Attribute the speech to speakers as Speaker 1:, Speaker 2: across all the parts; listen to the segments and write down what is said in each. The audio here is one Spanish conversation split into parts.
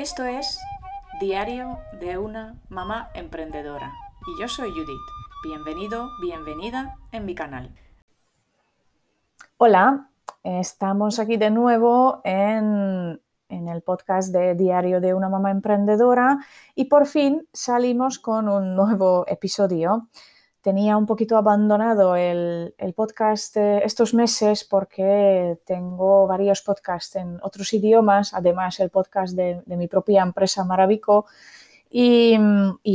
Speaker 1: Esto es Diario de una mamá emprendedora y yo soy Judith. Bienvenido, bienvenida en mi canal.
Speaker 2: Hola, estamos aquí de nuevo en, en, el podcast de Diario de una mamá emprendedora y por fin salimos con un nuevo episodio tenía un poquito abandonado el, podcast estos meses porque tengo varios podcasts en otros idiomas, además el podcast de, mi propia empresa Maravico y,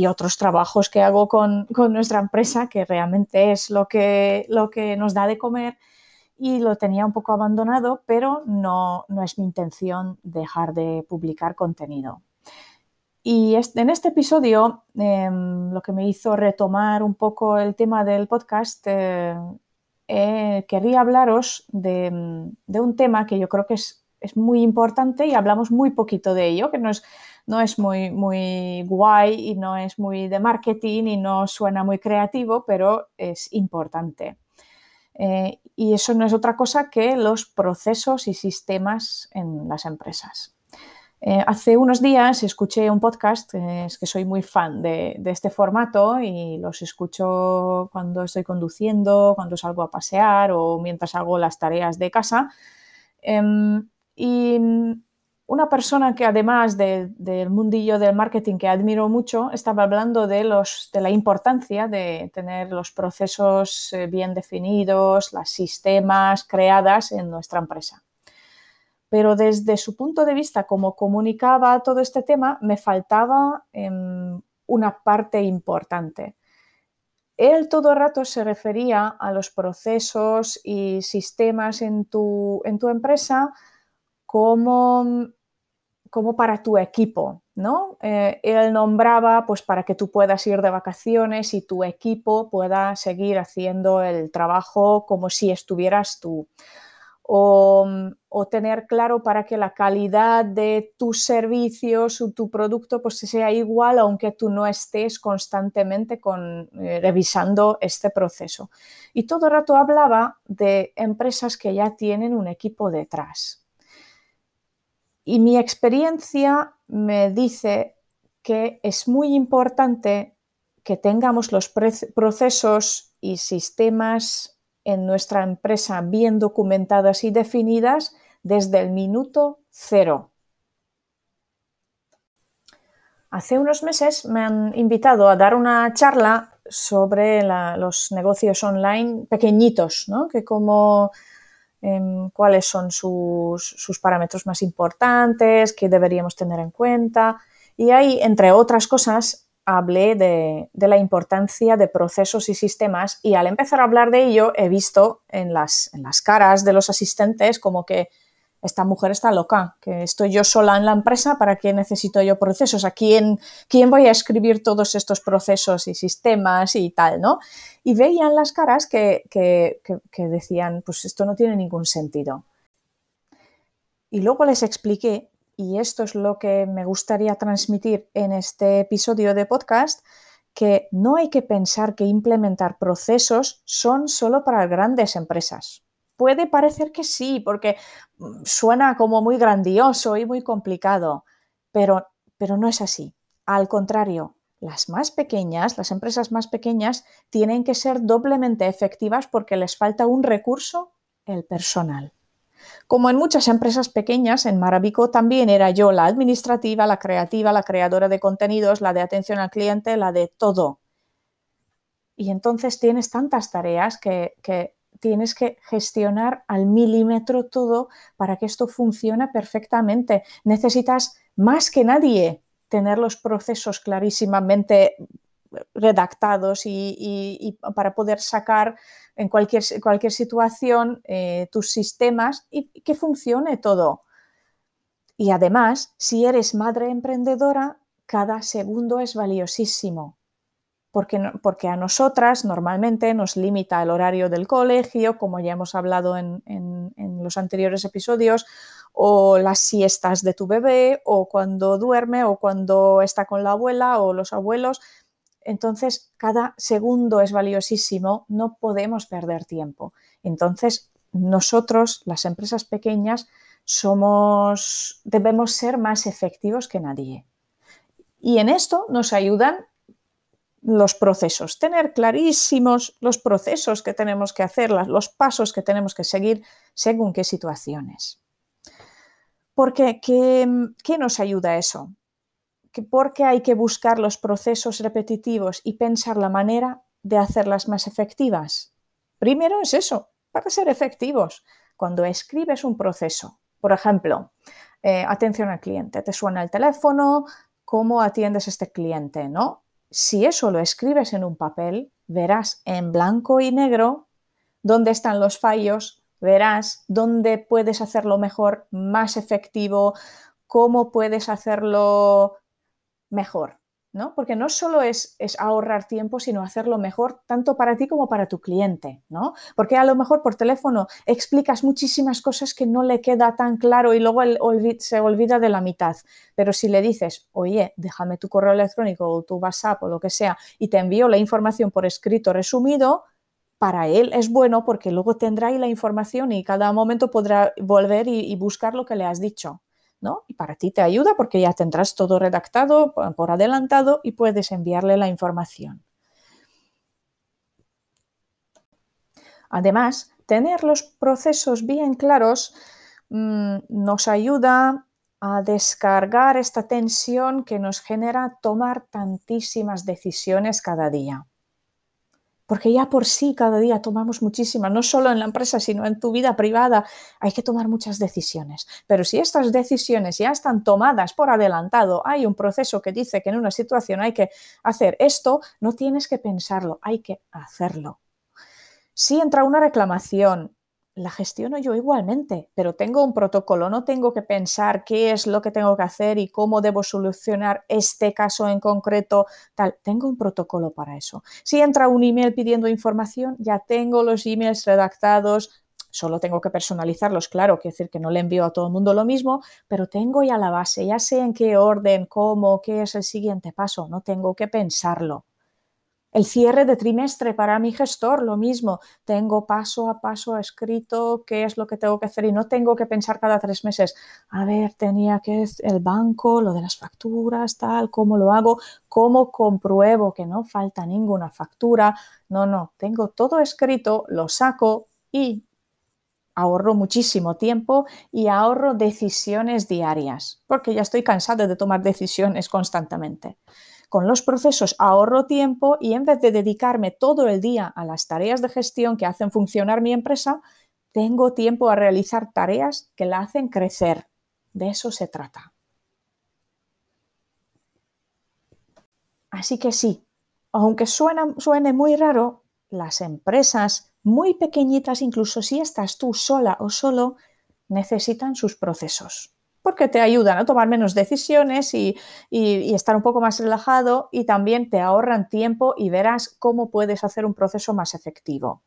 Speaker 2: otros trabajos que hago con, nuestra empresa, que realmente es lo que, lo que nos da de comer y lo tenía un poco abandonado, pero no, no es mi intención dejar de publicar contenido. Y en este episodio em, lo que me hizo retomar un poco el tema del podcast, eh, eh, querría hablaros de, un tema que yo creo que es, muy importante y hablamos muy poquito de ello, que no es, no es muy, muy guay y no es muy de marketing y no suena muy creativo, pero es importante. Eh, y eso no es otra cosa que los procesos y sistemas en las empresas. Eh, hace unos días escuché un podcast, es que soy muy fan de, este formato y los escucho cuando estoy conduciendo, cuando salgo a pasear o mientras hago las tareas de casa. Em, y una persona que además del mundillo del marketing que admiro mucho, estaba hablando de la importancia de tener los procesos eh, bien definidos, los sistemas creadas en nuestra empresa pero desde su punto de vista, como comunicaba todo este tema, me faltaba em, una parte importante. Él todo el rato se refería a los procesos y sistemas en tu, empresa como, como, para tu equipo, ¿no? Eh, él nombraba pues para que tú puedas ir de vacaciones y tu equipo pueda seguir haciendo el trabajo como si estuvieras tú o, tener claro para que la calidad de tus servicios o tu producto pues sea igual aunque tú no estés constantemente con, eh, revisando este proceso. Y todo el rato hablaba de empresas que ya tienen un equipo detrás. Y mi experiencia me dice que es muy importante que tengamos los procesos y sistemas en nuestra empresa bien documentadas y definidas desde el minuto cero. Hace unos meses me han invitado a dar una charla sobre los negocios online pequeñitos, ¿no? que como, em, cuáles son sus, sus, parámetros más importantes, qué deberíamos tener en cuenta. Y hay, entre otras cosas, hablé de, la importancia de procesos y sistemas y al empezar a hablar de ello he visto en las, en las caras de los asistentes como que esta mujer está loca, que estoy yo sola en la empresa, ¿para qué necesito yo procesos? ¿A quién, quién voy a escribir todos estos procesos y sistemas y tal, no? Y veían las caras que, que, que decían, pues esto no tiene ningún sentido. Y luego les expliqué y esto es lo que me gustaría transmitir en este episodio de podcast, que no hay que pensar que implementar procesos son solo para grandes empresas. Puede parecer que sí, porque mm, suena como muy grandioso y muy complicado, pero, pero no es así. Al contrario, las más pequeñas, las empresas más pequeñas, tienen que ser doblemente efectivas porque les falta un recurso, el personal. Como en muchas empresas pequeñas, en Maravico también era yo la administrativa, la creativa, la creadora de contenidos, la de atención al cliente, la de todo. Y entonces tienes tantas tareas que, tienes que gestionar al milímetro todo para que esto funcione perfectamente. Necesitas más que nadie tener los procesos clarísimamente redactados y, para poder sacar en cualquier, cualquier situación eh, tus sistemas y que funcione todo. Y además, si eres madre emprendedora, cada segundo es valiosísimo. Porque, porque a nosotras normalmente nos limita el horario del colegio, como ya hemos hablado en, en los anteriores episodios, o las siestas de tu bebé, o cuando duerme, o cuando está con la abuela o los abuelos. Entonces, cada segundo es valiosísimo, no podemos perder tiempo. Entonces, nosotros, las empresas pequeñas, somos, debemos ser más efectivos que nadie. Y en esto nos ayudan los procesos, tener clarísimos los procesos que tenemos que hacer, los pasos que tenemos que seguir según qué situaciones. Porque, ¿qué, qué nos ayuda eso? ¿Por qué hay que buscar los procesos repetitivos y pensar la manera de hacerlas más efectivas? Primero es eso, para ser efectivos. Cuando escribes un proceso, por ejemplo, eh, atención al cliente, te suena el teléfono, ¿cómo atiendes a este cliente? ¿no? Si eso lo escribes en un papel, verás en blanco y negro dónde están los fallos, verás dónde puedes hacerlo mejor, más efectivo, cómo puedes hacerlo mejor. ¿no? Porque no solo es, ahorrar tiempo, sino hacerlo mejor tanto para ti como para tu cliente, ¿no? Porque a lo mejor por teléfono explicas muchísimas cosas que no le queda tan claro y luego se olvida de la mitad. Pero si le dices, oye, déjame tu correo electrónico o tu WhatsApp o lo que sea y te envío la información por escrito resumido, para él es bueno porque luego tendrá ahí la información y cada momento podrá volver y buscar lo que le has dicho. Y para ti te ayuda porque ya tendrás todo redactado por adelantado y puedes enviarle la información. Además, tener los procesos bien claros mm, nos ayuda a descargar esta tensión que nos genera tomar tantísimas decisiones cada día porque ya por sí cada día tomamos muchísimas, no solo en la empresa, sino en tu vida privada, hay que tomar muchas decisiones. Pero si estas decisiones ya están tomadas por adelantado, hay un proceso que dice que en una situación hay que hacer esto, no tienes que pensarlo, hay que hacerlo. Si entra una reclamación, la gestiono yo igualmente, pero tengo un protocolo, no tengo que pensar qué es lo que tengo que hacer y cómo debo solucionar este caso en concreto, tal, tengo un protocolo para eso. Si entra un email pidiendo información, ya tengo los emails redactados, solo tengo que personalizarlos, claro, quiere decir que no le envío a todo el mundo lo mismo, pero tengo ya la base, ya sé en qué orden, cómo, qué es el siguiente paso, no tengo que pensarlo. El cierre de trimestre para mi gestor, lo mismo. Tengo paso a paso escrito qué es lo que tengo que hacer y no tengo que pensar cada tres meses, a ver, tenía que el banco, lo de las facturas, tal, cómo lo hago, cómo compruebo que no falta ninguna factura. No, no, tengo todo escrito, lo saco y ahorro muchísimo tiempo y ahorro decisiones diarias, porque ya estoy cansada de tomar decisiones constantemente. Con los procesos ahorro tiempo y en vez de dedicarme todo el día a las tareas de gestión que hacen funcionar mi empresa, tengo tiempo a realizar tareas que la hacen crecer. De eso se trata. Así que sí, aunque suene muy raro, las empresas muy pequeñitas, incluso si estás tú sola o solo, necesitan sus procesos porque te ayudan a tomar menos decisiones y, estar un poco más relajado y también te ahorran tiempo y verás cómo puedes hacer un proceso más efectivo.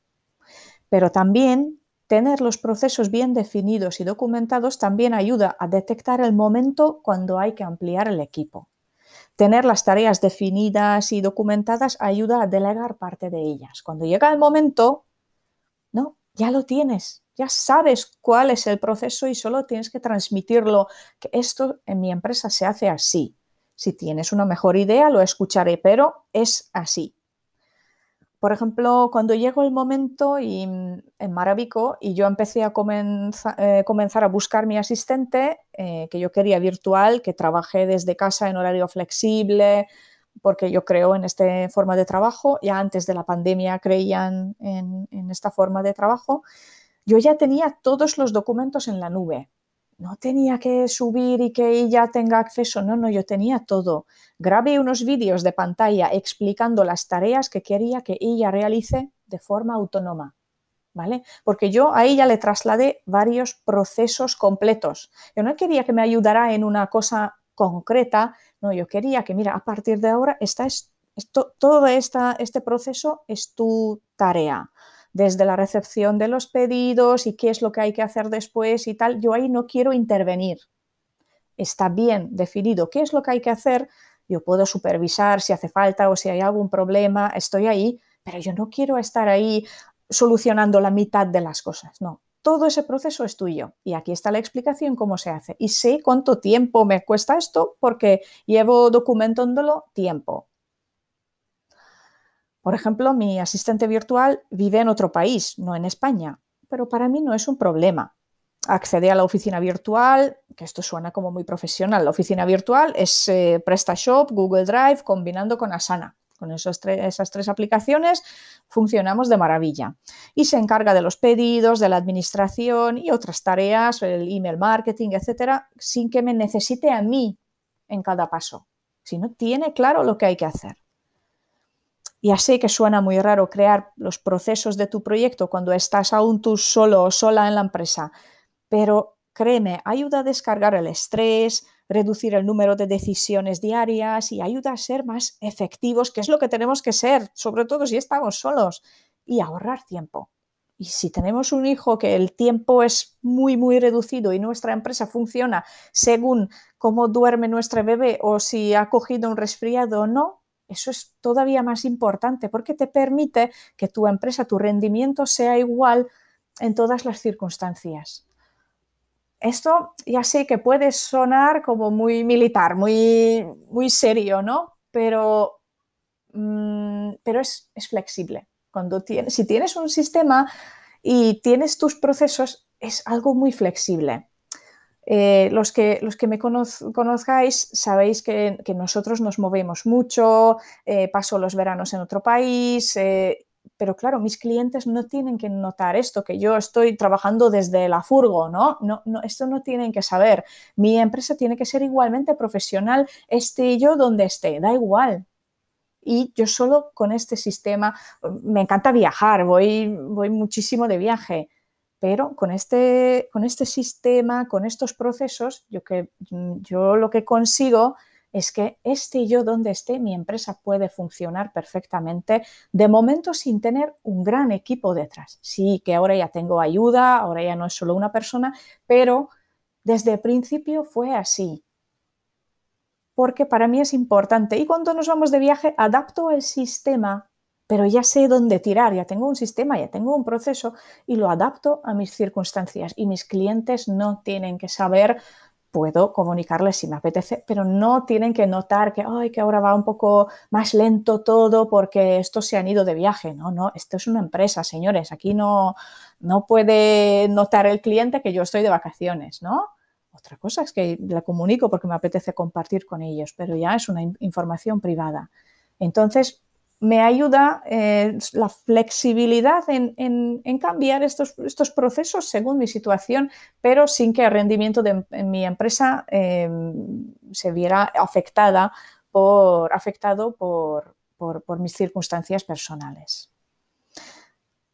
Speaker 2: Pero también tener los procesos bien definidos y documentados también ayuda a detectar el momento cuando hay que ampliar el equipo. Tener las tareas definidas y documentadas ayuda a delegar parte de ellas. Cuando llega el momento, no, ya lo tienes, ya sabes cuál es el proceso y solo tienes que transmitirlo, que esto en mi empresa se hace así. Si tienes una mejor idea, lo escucharé, pero es así. Por ejemplo, cuando llegó el momento y, en Maravico y yo empecé a eh, comenzar a buscar mi asistente, eh, que yo quería virtual, que trabajé desde casa en horario flexible, porque yo creo en esta forma de trabajo, ya antes de la pandemia creían en esta forma de trabajo, yo ya tenía todos los documentos en la nube. No tenía que subir y que ella tenga acceso, no, no, yo tenía todo. Grabé unos vídeos de pantalla explicando las tareas que quería que ella realice de forma autónoma. ¿Vale? Porque yo a ella le trasladé varios procesos completos. Yo no quería que me ayudara en una cosa concreta, no, yo quería que, mira, a partir de ahora, esta es, esto, todo este proceso es tu tarea desde la recepción de los pedidos y qué es lo que hay que hacer después y tal, yo ahí no quiero intervenir. Está bien definido qué es lo que hay que hacer, yo puedo supervisar si hace falta o si hay algún problema, estoy ahí, pero yo no quiero estar ahí solucionando la mitad de las cosas, no. todo ese proceso es tuyo. Y aquí está la explicación cómo se hace. Y sé cuánto tiempo me cuesta esto porque llevo documentándolo tiempo. Por ejemplo, mi asistente virtual vive en otro país, no en España, pero para mí no es un problema. Accede a la oficina virtual, que esto suena como muy profesional. La oficina virtual es eh, PrestaShop, Google Drive, combinando con Asana. Con esas tres aplicaciones funcionamos de maravilla. Y se encarga de los pedidos, de la administración y otras tareas, el email marketing, etcétera, sin que me necesite a mí en cada paso, sino tiene claro lo que hay que hacer. Ya sé que suena muy raro crear los procesos de tu proyecto cuando estás aún tú solo o sola en la empresa, pero créeme, ayuda a descargar el estrés, reducir el número de decisiones diarias y ayuda a ser más efectivos, que es lo que tenemos que ser, sobre todo si estamos solos, y ahorrar tiempo. Y si tenemos un hijo que el tiempo es muy, muy reducido y nuestra empresa funciona según cómo duerme nuestro bebé o si ha cogido un resfriado o no, eso es todavía más importante porque te permite que tu empresa, tu rendimiento sea igual en todas las circunstancias. Esto ya sé que puede sonar como muy militar, muy, muy serio, ¿no? Pero, mm, pero es, flexible. Cuando si tienes un sistema y tienes tus procesos, es algo muy flexible. Eh, los, que, los que me conozcáis sabéis que, nosotros nos movemos mucho, eh, paso los veranos en otro país, eh, pero claro, mis clientes no tienen que notar esto, que yo estoy trabajando desde la furgo, ¿no? No, no esto no tienen que saber. Mi empresa tiene que ser igualmente profesional, esté yo donde esté, da igual. Y yo solo con este sistema, me encanta viajar, voy, voy muchísimo de viaje pero con este, con este sistema, con estos procesos, yo, que, yo lo que consigo es que este yo donde esté, mi empresa puede funcionar perfectamente, de momento sin tener un gran equipo detrás. Sí, que ahora ya tengo ayuda, ahora ya no es solo una persona, pero desde el principio fue así. Porque para mí es importante. Y cuando nos vamos de viaje, adapto el sistema pero ya sé dónde tirar, ya tengo un sistema, ya tengo un proceso y lo adapto a mis circunstancias. Y mis clientes no tienen que saber, puedo comunicarles si me apetece, pero no tienen que notar que, Ay, que ahora va un poco más lento todo porque estos se han ido de viaje. No, no, esto es una empresa, señores. Aquí no, no puede notar el cliente que yo estoy de vacaciones, ¿no? Otra cosa es que la comunico porque me apetece compartir con ellos, pero ya es una información privada. Entonces, me ayuda eh, la flexibilidad en, cambiar estos, procesos según mi situación, pero sin que el rendimiento de mi empresa em, se viera afectada por, afectado por, por mis circunstancias personales.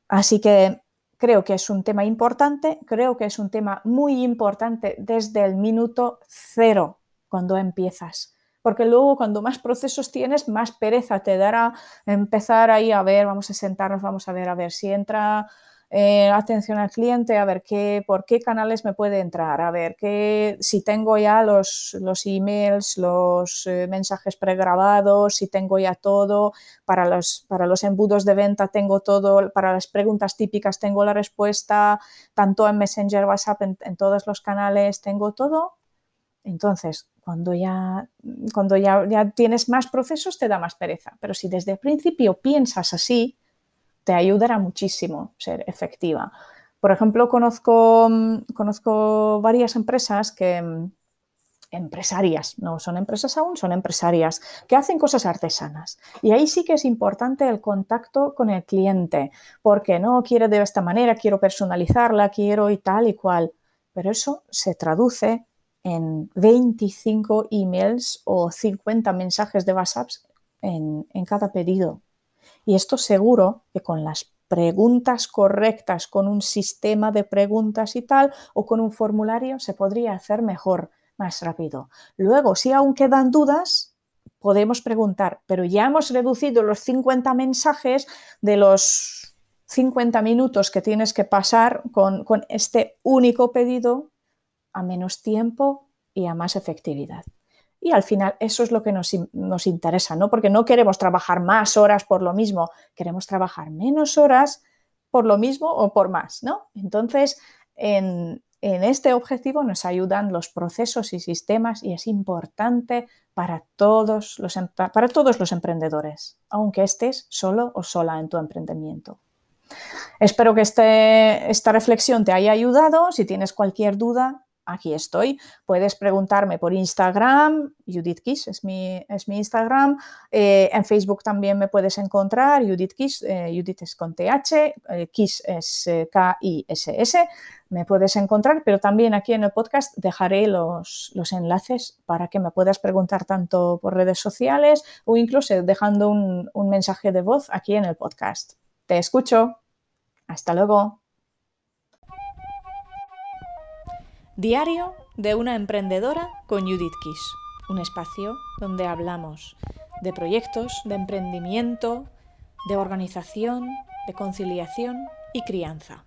Speaker 2: Así que creo que es un tema importante, creo que es un tema muy importante desde el minuto cero cuando empiezas porque luego cuando más procesos tienes, más pereza te dará empezar ahí a ver, vamos a sentarnos, vamos a ver, a ver si entra eh, atención al cliente, a ver qué, por qué canales me puede entrar, a ver qué, si tengo ya los, los emails, los eh, mensajes pregrabados, si tengo ya todo, para los, para los embudos de venta tengo todo, para las preguntas típicas tengo la respuesta, tanto en Messenger, WhatsApp, en todos los canales tengo todo. Entonces, cuando ya, cuando ya, ya tienes más procesos te da más pereza, pero si desde el principio piensas así, te ayudará muchísimo ser efectiva. Por ejemplo, conozco, conozco varias empresas que, empresarias, no son empresas aún, son empresarias, que hacen cosas artesanas. Y ahí sí que es importante el contacto con el cliente, porque no quiero de esta manera, quiero personalizarla, quiero y tal y cual. Pero eso se traduce en 25 emails o 50 mensajes de WhatsApp en, cada pedido. Y esto seguro que con las preguntas correctas, con un sistema de preguntas y tal, o con un formulario, se podría hacer mejor, más rápido. Luego, si aún quedan dudas, podemos preguntar, pero ya hemos reducido los 50 mensajes de los 50 minutos que tienes que pasar con, con este único pedido a menos tiempo y a más efectividad. Y al final eso es lo que nos, nos, interesa, ¿no? Porque no queremos trabajar más horas por lo mismo, queremos trabajar menos horas por lo mismo o por más, ¿no? Entonces, en, este objetivo nos ayudan los procesos y sistemas y es importante para todos los, para todos los emprendedores, aunque estés solo o sola en tu emprendimiento. Espero que este, esta reflexión te haya ayudado. Si tienes cualquier duda, aquí estoy. Puedes preguntarme por Instagram, Judith Kiss es mi, es mi Instagram. Eh, en Facebook también me puedes encontrar, Judith Kiss, eh, Judith es con TH, eh, Kiss es K-I-S-S. Me puedes encontrar, pero también aquí en el podcast dejaré los, los, enlaces para que me puedas preguntar tanto por redes sociales o incluso dejando un, un mensaje de voz aquí en el podcast. Te escucho. Hasta luego.
Speaker 1: Diario de una emprendedora con Judith Kiss, un espacio donde hablamos de proyectos, de emprendimiento, de organización, de conciliación y crianza.